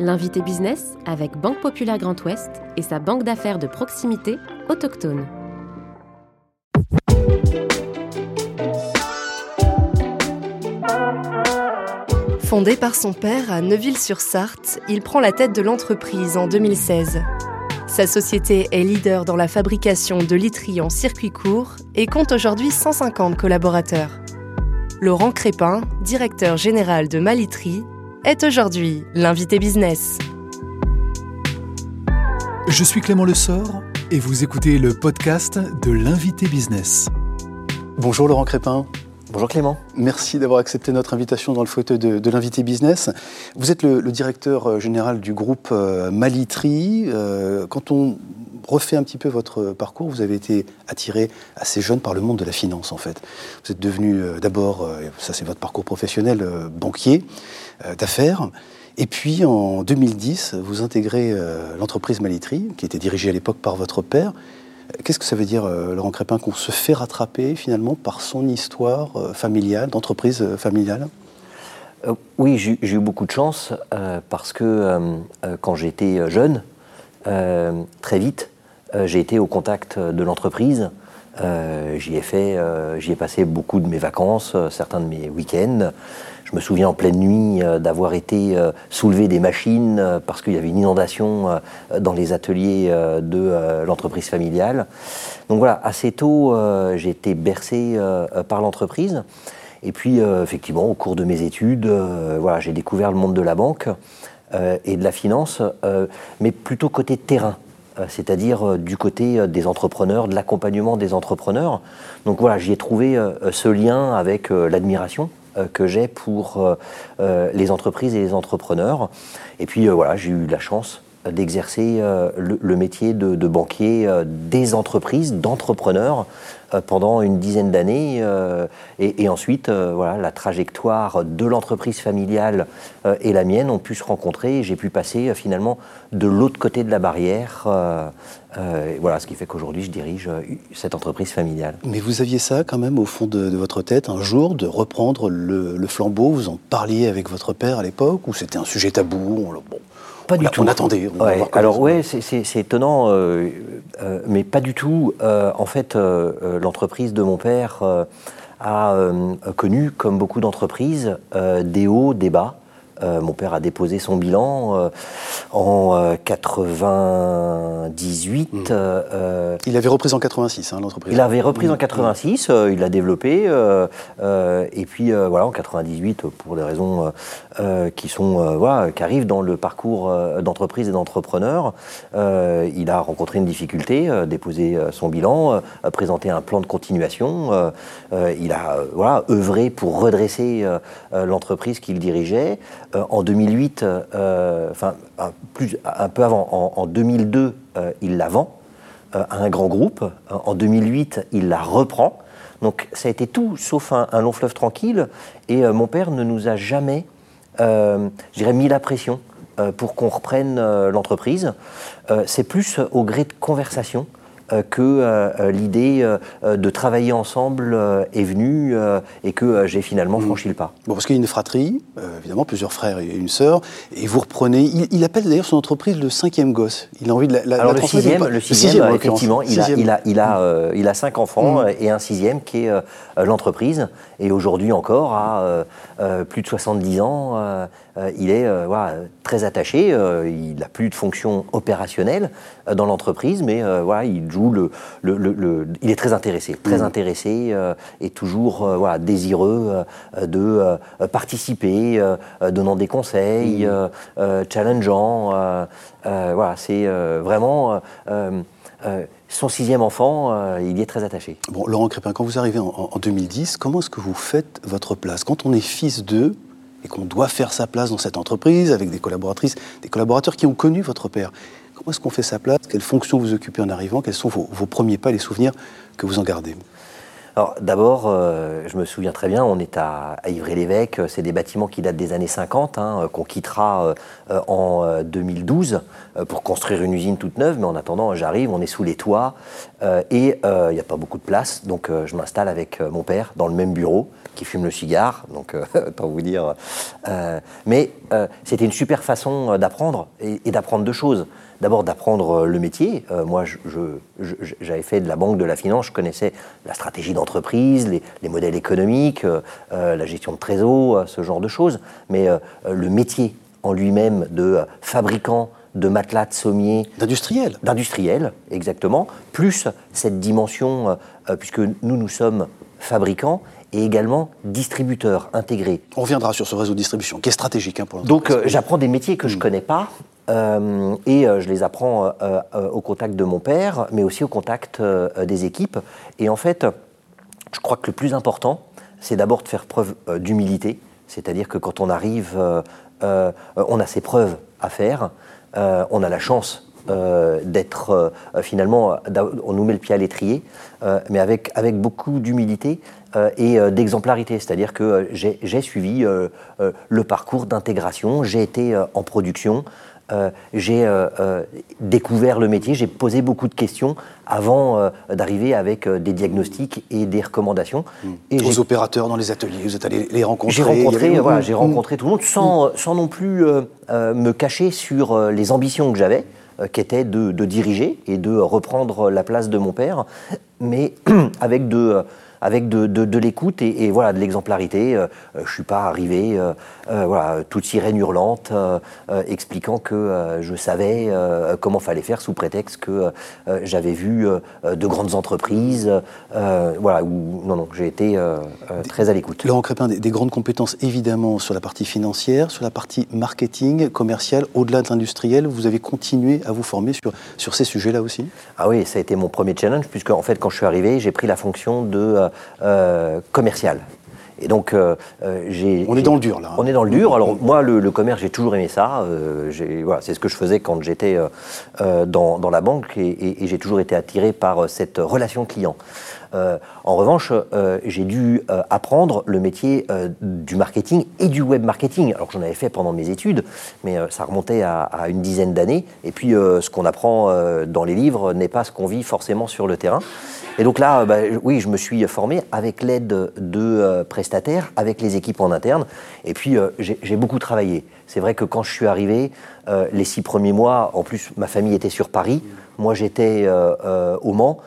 L'invité business avec Banque Populaire Grand Ouest et sa banque d'affaires de proximité autochtone. Fondé par son père à Neuville-sur-Sarthe, il prend la tête de l'entreprise en 2016. Sa société est leader dans la fabrication de literie en circuit court et compte aujourd'hui 150 collaborateurs. Laurent Crépin, directeur général de Maliterie, est aujourd'hui l'invité business. Je suis Clément Lessort et vous écoutez le podcast de l'invité business. Bonjour Laurent Crépin. Bonjour Clément. Merci d'avoir accepté notre invitation dans le fauteuil de, l'invité business. Vous êtes le, directeur euh, général du groupe euh, Malitri. Euh, quand on refait un petit peu votre parcours, vous avez été attiré assez jeune par le monde de la finance en fait. Vous êtes devenu d'abord, ça c'est votre parcours professionnel, banquier d'affaires. Et puis en 2010, vous intégrez l'entreprise Malitri, qui était dirigée à l'époque par votre père. Qu'est-ce que ça veut dire, euh, Laurent Crépin, qu'on se fait rattraper finalement par son histoire euh, familiale, d'entreprise euh, familiale? Oui, j'ai eu beaucoup de chance parce que quand j'étais jeune, très vite, j'ai été au contact de l'entreprise. j'y ai j'y ai passé beaucoup de mes vacances, certains de mes week-ends. Je me souviens en pleine nuit euh, d'avoir été euh, soulever des machines euh, parce qu'il y avait une inondation dans les ateliers de l'entreprise familiale. Donc voilà, assez tôt, j'ai été bercé par l'entreprise. Et puis, effectivement, au cours de mes études, voilà, j'ai découvert le monde de la banque et de la finance, mais plutôt côté terrain c'est-à-dire du côté des entrepreneurs, de l'accompagnement des entrepreneurs. Donc voilà, j'y ai trouvé ce lien avec l'admiration que j'ai pour euh, euh, les entreprises et les entrepreneurs. Et puis voilà, j'ai eu la chance d'exercer le, métier de, banquier des entreprises, d'entrepreneurs pendant une dizaine d'années. Et, ensuite, voilà, la trajectoire de l'entreprise familiale et la mienne ont pu se rencontrer. J'ai pu passer finalement de l'autre côté de la barrière euh, voilà, ce qui fait qu'aujourd'hui, je dirige euh, cette entreprise familiale. Mais vous aviez ça quand même au fond de, votre tête, un jour, de reprendre le, flambeau? Vous en parliez avec votre père à l'époque Ou c'était un sujet tabou? Bon, Pas du tout. On attendait. alors, ouais, c'est étonnant, euh, mais pas du tout. en fait, l'entreprise de mon père a connu, comme beaucoup d'entreprises, des hauts, des bas. Euh, mon père a déposé son bilan euh, en 98. Euh, mmh. il avait repris en 86, hein, l'entreprise. Il avait repris en 86, mmh. il l'a développé. et puis voilà, en 98, pour des raisons qui sont voilà, qui arrivent dans le parcours d'entreprise et d'entrepreneur, il a rencontré une difficulté, déposé son bilan, présenté un plan de continuation. il a voilà, œuvré pour redresser l'entreprise qu'il dirigeait. Euh, en 2008, euh, enfin un, un peu avant, en, 2002, euh, il la vend à un grand groupe. En 2008, il la reprend. Donc ça a été tout sauf un, long fleuve tranquille. Et mon père ne nous a jamais, je dirais, mis la pression pour qu'on reprenne l'entreprise. C'est plus au gré de conversation euh, que euh, euh, l'idée de travailler ensemble est venue et que j'ai finalement mmh. franchi le pas. Bon, parce qu'il y a une fratrie, évidemment, plusieurs frères et une sœur, et vous reprenez. Il, appelle d'ailleurs son entreprise le cinquième gosse. Il a envie de la, la Alors le sixième, le sixième, effectivement, il a, il, a, il, a, il a cinq enfants mmh. et un sixième qui est l'entreprise. Et aujourd'hui encore, à plus de 70 ans, il est voilà, très attaché. il n'a plus de fonction opérationnelle dans l'entreprise, mais voilà, il joue le, le, il est très intéressé, très mmh. intéressé euh, et toujours euh, voilà, désireux euh, de participer, donnant des conseils, mmh. challengeant. voilà, c'est vraiment son sixième enfant, il y est très attaché. Bon, Laurent Crépin, quand vous arrivez en, en 2010, comment est-ce que vous faites votre place? Quand on est fils d'eux et qu'on doit faire sa place dans cette entreprise avec des collaboratrices, des collaborateurs qui ont connu votre père, Comment est-ce qu'on fait sa place? Quelle fonction vous occupez en arrivant? Quels sont vos, premiers pas, les souvenirs que vous en gardez? Alors d'abord, euh, je me souviens très bien, on est à, Ivry-l'Évêque, c'est des bâtiments qui datent des années 50, hein, qu'on quittera euh, en 2012 pour construire une usine toute neuve, mais en attendant, j'arrive, on est sous les toits, et il n'y a pas beaucoup de place, donc je m'installe avec mon père dans le même bureau, qui fume le cigare, donc autant vous dire. mais c'était une super façon d'apprendre, et d'apprendre deux choses d'abord d'apprendre euh, le métier. Euh, moi, j'avais fait de la banque, de la finance, je connaissais la stratégie d'entreprise, les, modèles économiques, euh, la gestion de trésor, ce genre de choses. Mais le métier en lui-même de fabricant de matelas, de sommiers. D'industriel. D'industriel, exactement. Plus cette dimension, puisque nous, nous sommes fabricants et également distributeurs intégrés. On reviendra sur ce réseau de distribution qui est stratégique hein, pour Donc j'apprends des métiers que je ne hmm. connais pas euh, et euh, je les apprends euh, au contact de mon père, mais aussi au contact des équipes. Et en fait, je crois que le plus important, c'est d'abord de faire preuve d'humilité. C'est-à-dire que quand on arrive, on a ses preuves à faire, on a la chance d'être finalement, on nous met le pied à l'étrier, mais avec, avec beaucoup d'humilité et d'exemplarité. C'est-à-dire que j'ai suivi le parcours d'intégration, j'ai été en production, euh, j'ai euh, euh, découvert le métier, j'ai posé beaucoup de questions avant d'arriver avec des diagnostics et des recommandations. Mmh. Et Aux opérateurs dans les ateliers, vous êtes allé les rencontrer J'ai rencontré, voilà, j'ai rencontré tout le monde sans, sans non plus me cacher sur les ambitions que j'avais qui étaient de, de, diriger et de reprendre la place de mon père, mais avec de, avec de, l'écoute et, voilà, de l'exemplarité. Euh, je ne suis pas arrivé, euh, euh, voilà, toute sirène hurlante, expliquant que je savais comment fallait faire sous prétexte que j'avais vu de grandes entreprises. voilà, où, non, non, j'ai été très à l'écoute. Laurent Crépin, des, des, grandes compétences évidemment sur la partie financière, sur la partie marketing, commercial, au-delà de l'industriel. Vous avez continué à vous former sur, sur ces sujets-là aussi? Ah oui, ça a été mon premier challenge, puisque en fait, quand je suis arrivé, j'ai pris la fonction de euh, commercial. Et donc, euh, euh, j'ai. On est dans le dur, là. On est dans le dur. Alors, moi, le, commerce, j'ai toujours aimé ça. voilà, c'est ce que je faisais quand j'étais dans, dans, la banque et, j'ai toujours été attiré par cette relation client. En revanche, j'ai dû apprendre le métier du marketing et du web marketing. Alors j'en avais fait pendant mes études, mais ça remontait à, une dizaine d'années. Et puis, ce qu'on apprend dans les livres n'est pas ce qu'on vit forcément sur le terrain. Et donc là, bah, oui, je me suis formé avec l'aide de euh, prestataires, avec les équipes en interne. Et puis, euh, j'ai beaucoup travaillé. C'est vrai que quand je suis arrivé, euh, les six premiers mois, en plus, ma famille était sur Paris. Moi, j'étais au Mans.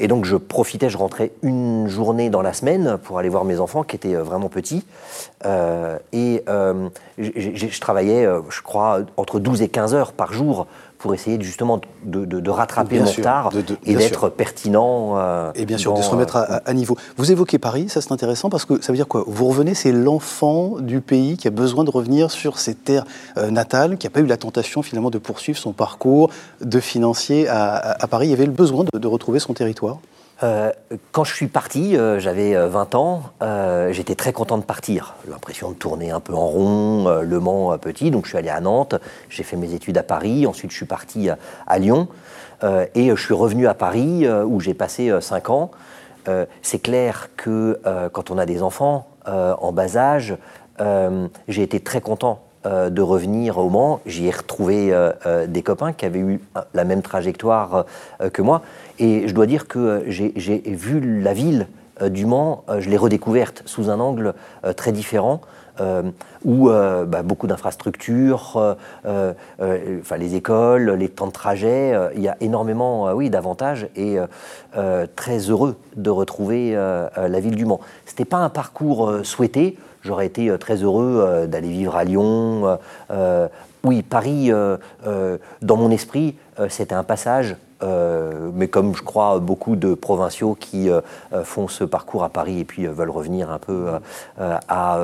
Et donc, je profitais, je rentrais une journée dans la semaine pour aller voir mes enfants qui étaient vraiment petits. et je travaillais, je crois, entre 12 et 15 heures par jour pour essayer justement de, rattraper mon retard et d'être pertinent. Euh, et bien sûr, de se remettre à, à, niveau. Vous évoquez Paris, ça c'est intéressant parce que ça veut dire quoi? Vous revenez, c'est l'enfant du pays qui a besoin de revenir sur ses terres euh, natales, qui n'a pas eu la tentation finalement de poursuivre son parcours de financier à, Paris. Il y avait le besoin de retrouver son territoire? Euh, quand je suis parti, euh, j'avais 20 euh, ans, j'étais très content de partir. L'impression de tourner un peu en rond, Le Mans petit, donc je suis allé à Nantes, j'ai fait mes études à Paris, ensuite je suis parti à, Lyon, et je suis revenu à Paris où j'ai passé 5 ans. C'est clair que quand on a des enfants en bas âge, j'ai été très content de revenir au Mans. J'y ai retrouvé des copains qui avaient eu la même trajectoire que moi. Et je dois dire que euh, j'ai vu la ville euh, du Mans, euh, je l'ai redécouverte sous un angle très différent. où bah, beaucoup d'infrastructures, les écoles, les temps de trajet, il y a énormément oui, d'avantages et très heureux de retrouver la ville du Mans. Ce n'était pas un parcours souhaité, j'aurais été très heureux d'aller vivre à Lyon. oui, Paris, dans mon esprit, c'était un passage euh, mais comme je crois beaucoup de provinciaux qui euh, euh, font ce parcours à Paris et puis veulent revenir un peu à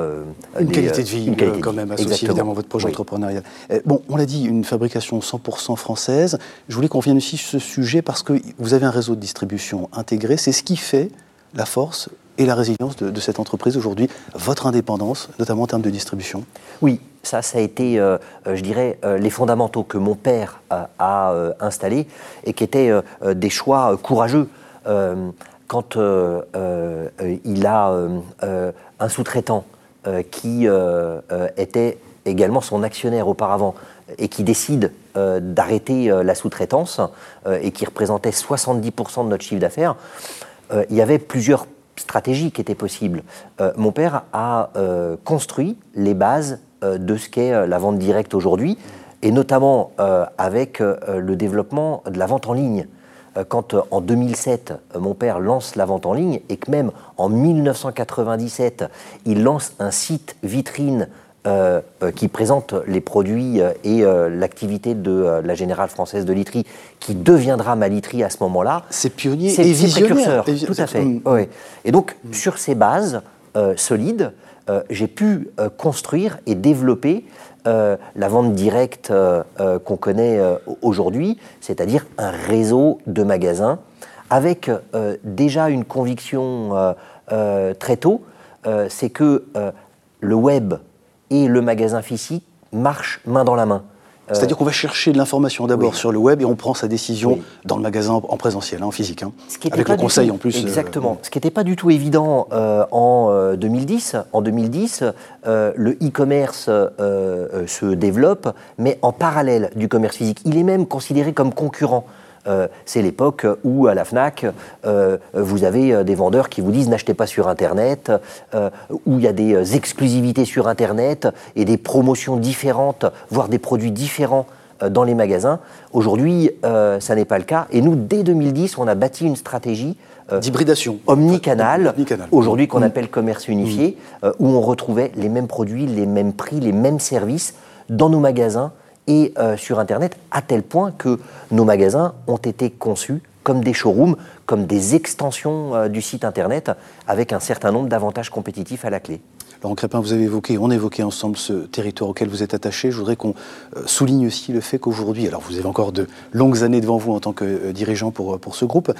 une qualité de vie quand même associée évidemment à votre projet entrepreneurial. bon, on l'a dit, une fabrication 100% française. Je voulais qu'on vienne aussi sur ce sujet parce que vous avez un réseau de distribution intégré. C'est ce qui fait la force et la résilience de, cette entreprise aujourd'hui, votre indépendance, notamment en termes de distribution? Oui, ça, ça a été, euh, euh, je dirais, euh, les fondamentaux que mon père a installés et qui étaient des choix courageux. quand il a un sous-traitant qui était également son actionnaire auparavant et qui décide d'arrêter la sous-traitance et qui représentait 70% de notre chiffre d'affaires, il y avait plusieurs stratégies qui étaient possibles. mon père a construit les bases de ce qu'est la vente directe aujourd'hui et notamment euh, avec euh, le développement de la vente en ligne. Euh, quand en 2007, mon père lance la vente en ligne et que même en 1997, il lance un site vitrine qui présente les produits et l'activité de la Générale Française de Literie, qui deviendra ma literie à ce moment-là. C'est pionnier et visionnaire. Tout à fait. Et donc, sur ces bases solides, j'ai pu construire et développer euh, la vente directe euh, euh, qu'on connaît aujourd'hui, c'est-à-dire un réseau de magasins, avec déjà une conviction très tôt, c'est que le web et le magasin physique marchent main dans la main. Euh, C'est-à-dire qu'on va chercher de l'information d'abord sur le web et on prend sa décision dans le magasin en présentiel, hein, en physique, hein. avec le conseil en plus. Euh, Exactement. Ce qui n'était pas du tout évident euh, en 2010. En 2010, le e-commerce se développe, mais en parallèle du commerce physique. Il est même considéré comme concurrent. Euh, c'est l'époque où à la FNAC, euh, vous avez euh, des vendeurs qui vous disent n'achetez pas sur Internet, où il y a des exclusivités sur Internet et des promotions différentes, voire des produits différents dans les magasins. Aujourd'hui, ça n'est pas le cas. Et nous, dès 2010, on a bâti une stratégie d'hybridation omnicanal, aujourd'hui qu'on mm. appelle commerce unifié, mm. où on retrouvait les mêmes produits, les mêmes prix, les mêmes services dans nos magasins et euh, sur Internet, à tel point que nos magasins ont été conçus comme des showrooms, comme des extensions euh, du site Internet, avec un certain nombre d'avantages compétitifs à la clé. Laurent Crépin, vous avez évoqué, on évoqué ensemble ce territoire auquel vous êtes attaché. Je voudrais qu'on euh, souligne aussi le fait qu'aujourd'hui, alors vous avez encore de longues années devant vous en tant que dirigeant pour, pour ce groupe,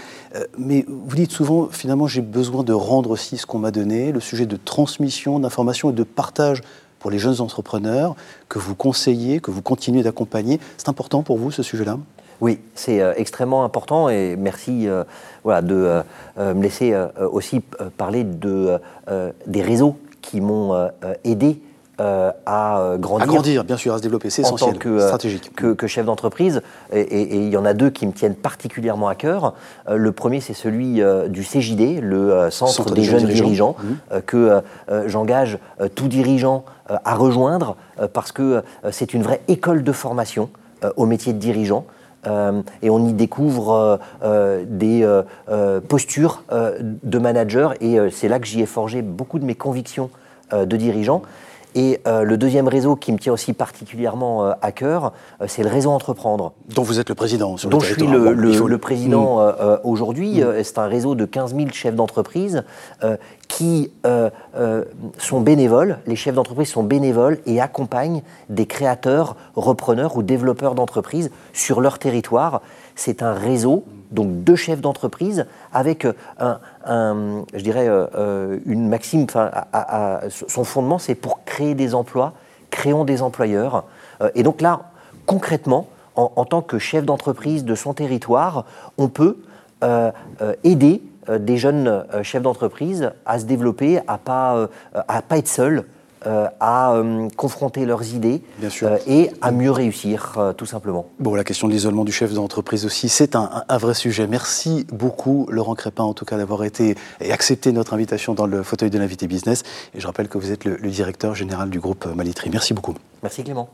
mais vous dites souvent, finalement, j'ai besoin de rendre aussi ce qu'on m'a donné, le sujet de transmission d'informations et de partage pour les jeunes entrepreneurs que vous conseillez, que vous continuez d'accompagner. C'est important pour vous ce sujet-là? Oui, c'est euh, extrêmement important et merci euh, voilà, de euh, me laisser aussi parler de, des réseaux qui m'ont aidé euh, à grandir. À grandir, bien sûr, à se développer, c'est essentiel, en tant que, euh, stratégique. Que, chef d'entreprise. Et, il y en a deux qui me tiennent particulièrement à cœur. Euh, le premier, c'est celui du CJD, le Centre, des, jeunes dirigeants, mmh. que j'engage tout dirigeant à rejoindre parce que c'est une vraie école de formation au métier de dirigeant. et on y découvre des postures de manager et c'est là que j'y ai forgé beaucoup de mes convictions de dirigeant. Et euh, le deuxième réseau qui me tient aussi particulièrement euh, à cœur, euh, c'est le réseau Entreprendre. Dont vous êtes le président sur Dont je suis le, président aujourd'hui. C'est un réseau de 15 000 chefs d'entreprise qui sont bénévoles. Les chefs d'entreprise sont bénévoles et accompagnent des créateurs, repreneurs ou développeurs d'entreprises sur leur territoire. C'est un réseau donc deux chefs d'entreprise avec un, je dirais, euh, euh, une maxime, à, son fondement, c'est pour créer des emplois, créons des employeurs. Euh, et donc là, concrètement, en, tant que chef d'entreprise de son territoire, on peut aider des jeunes chefs d'entreprise à se développer, à pas, pas être seuls, euh, à euh, confronter leurs idées euh, et à mieux réussir, tout simplement. Bon, la question de l'isolement du chef d'entreprise aussi, c'est un, vrai sujet. Merci beaucoup, Laurent Crépin, en tout cas, d'avoir été et accepté notre invitation dans le fauteuil de l'invité business. Et je rappelle que vous êtes le, le directeur général du groupe Malitri. Merci beaucoup. Merci, Clément.